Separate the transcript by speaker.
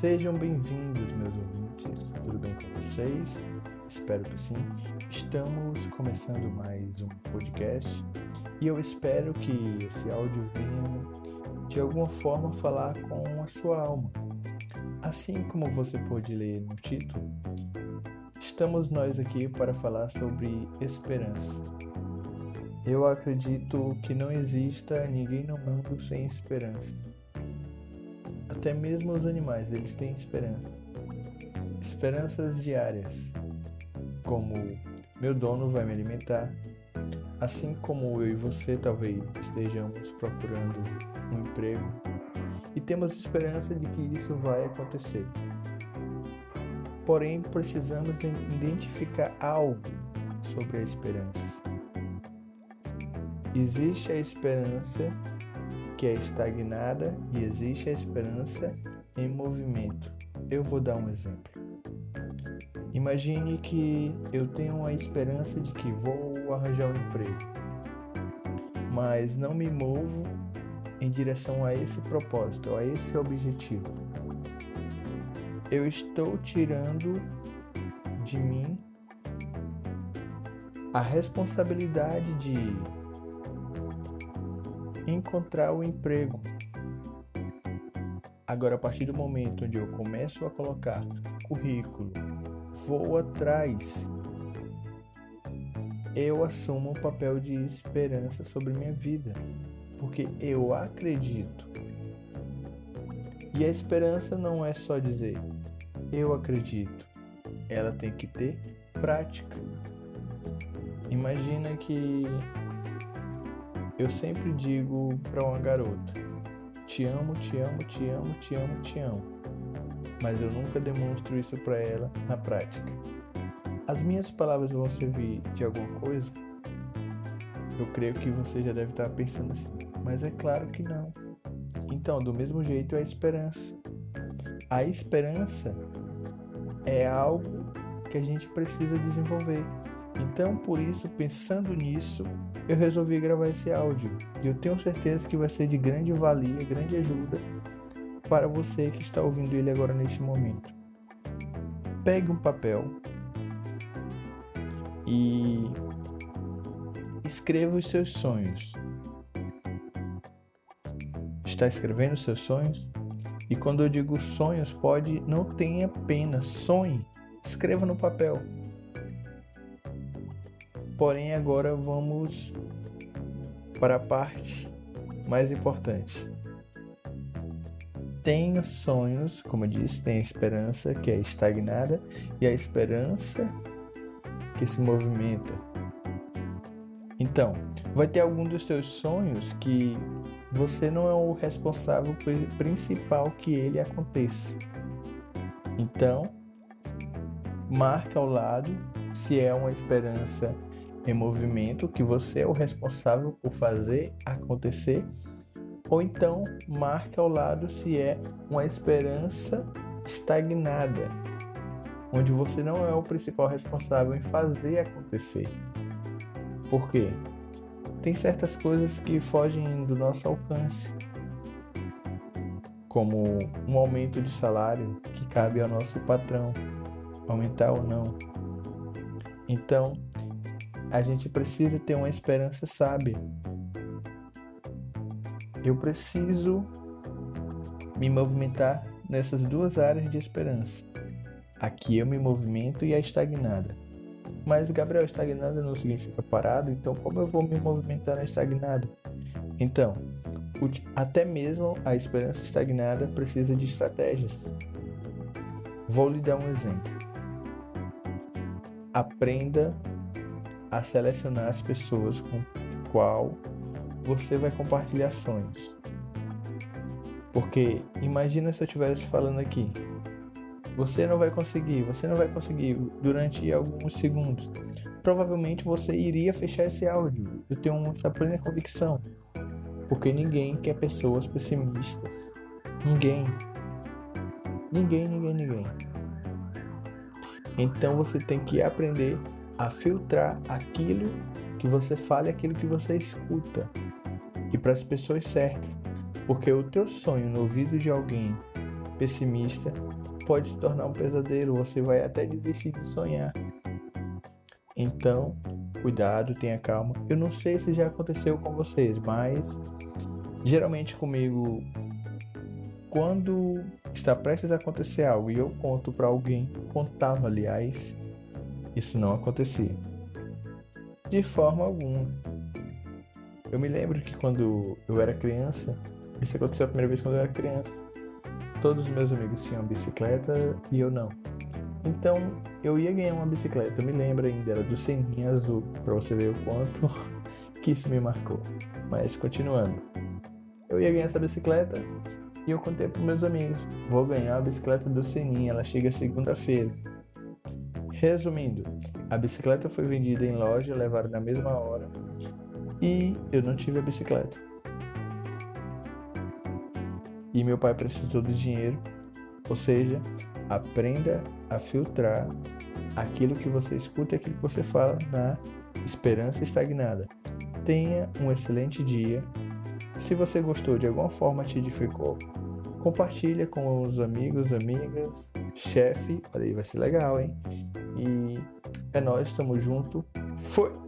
Speaker 1: Sejam bem-vindos, meus ouvintes. Tudo bem com vocês? Espero que sim. Estamos começando mais um podcast e eu espero que esse áudio venha de alguma forma falar com a sua alma. Assim como você pode ler no título, estamos nós aqui para falar sobre esperança. Eu acredito que não exista ninguém no mundo sem esperança. Até mesmo os animais, eles têm esperança. Esperanças diárias, como meu dono vai me alimentar, assim como eu e você talvez estejamos procurando um emprego e temos esperança de que isso vai acontecer. Porém, precisamos identificar algo sobre a esperança. Existe a esperança que é estagnada e existe a esperança em movimento. Eu vou dar um exemplo. Imagine que eu tenho a esperança de que vou arranjar um emprego, mas não me movo em direção a esse propósito, a esse objetivo. Eu estou tirando de mim a responsabilidade de encontrar o emprego. Agora, a partir do momento onde eu começo a colocar currículo, vou atrás, eu assumo um papel de esperança sobre minha vida, porque eu acredito. E a esperança não é só dizer eu acredito, ela tem que ter prática. Imagina que eu sempre digo para uma garota: te amo, te amo, te amo, te amo, te amo. Mas eu nunca demonstro isso para ela na prática. As minhas palavras vão servir de alguma coisa? Eu creio que você já deve estar pensando assim, mas é claro que não. Então, do mesmo jeito, é a esperança. A esperança é algo que a gente precisa desenvolver. Então, por isso, pensando nisso, eu resolvi gravar esse áudio. E eu tenho certeza que vai ser de grande valia, grande ajuda para você que está ouvindo ele agora neste momento. Pegue um papel e escreva os seus sonhos. Está escrevendo os seus sonhos? E quando eu digo sonhos, pode não tenha pena, sonhe, escreva no papel. Porém, agora vamos para a parte mais importante. Tenho sonhos, como eu disse, tem a esperança que é estagnada e a esperança que se movimenta. Então, vai ter algum dos teus sonhos que você não é o responsável principal que ele aconteça. Então, marca ao lado se é uma esperança em movimento que você é o responsável por fazer acontecer, ou então marque ao lado se é uma esperança estagnada, onde você não é o principal responsável em fazer acontecer. Por quê? Tem certas coisas que fogem do nosso alcance, como um aumento de salário que cabe ao nosso patrão, aumentar ou não. Então, a gente precisa ter uma esperança sábia. Eu preciso me movimentar nessas duas áreas de esperança. Aqui eu me movimento e a estagnada. Mas Gabriel, estagnada não significa parado, então como eu vou me movimentar na estagnada? Então, até mesmo a esperança estagnada precisa de estratégias. Vou lhe dar um exemplo. Aprenda a selecionar as pessoas com qual você vai compartilhar sonhos. Porque imagina se eu estivesse falando aqui. Você não vai conseguir, você não vai conseguir durante alguns segundos. Provavelmente você iria fechar esse áudio. Eu tenho essa plena convicção. Porque ninguém quer pessoas pessimistas. Ninguém. Ninguém, ninguém, ninguém. Então você tem que aprender a filtrar aquilo que você fala e aquilo que você escuta. E para as pessoas certas. Porque o teu sonho no ouvido de alguém pessimista pode se tornar um pesadelo, você vai até desistir de sonhar. Então, cuidado, tenha calma. Eu não sei se já aconteceu com vocês, mas geralmente comigo, quando está prestes a acontecer algo e eu conto para alguém, contava aliás, isso não acontecia. De forma alguma. Eu me lembro que quando eu era criança, isso aconteceu a primeira vez quando eu era criança. Todos os meus amigos tinham bicicleta e eu não. Então eu ia ganhar uma bicicleta. Eu me lembro ainda, era do Seninha Azul, para você ver o quanto que isso me marcou. Mas continuando. Eu ia ganhar essa bicicleta e eu contei para meus amigos: vou ganhar a bicicleta do Seninha, ela chega segunda-feira. Resumindo, a bicicleta foi vendida em loja, levaram na mesma hora e eu não tive a bicicleta. E meu pai precisou do dinheiro, ou seja, aprenda a filtrar aquilo que você escuta e aquilo que você fala na esperança estagnada. Tenha um excelente dia. Se você gostou de alguma forma te edificou, compartilha com os amigos, amigas, chefe, olha aí, vai ser legal, hein? E é nós, estamos junto. Foi!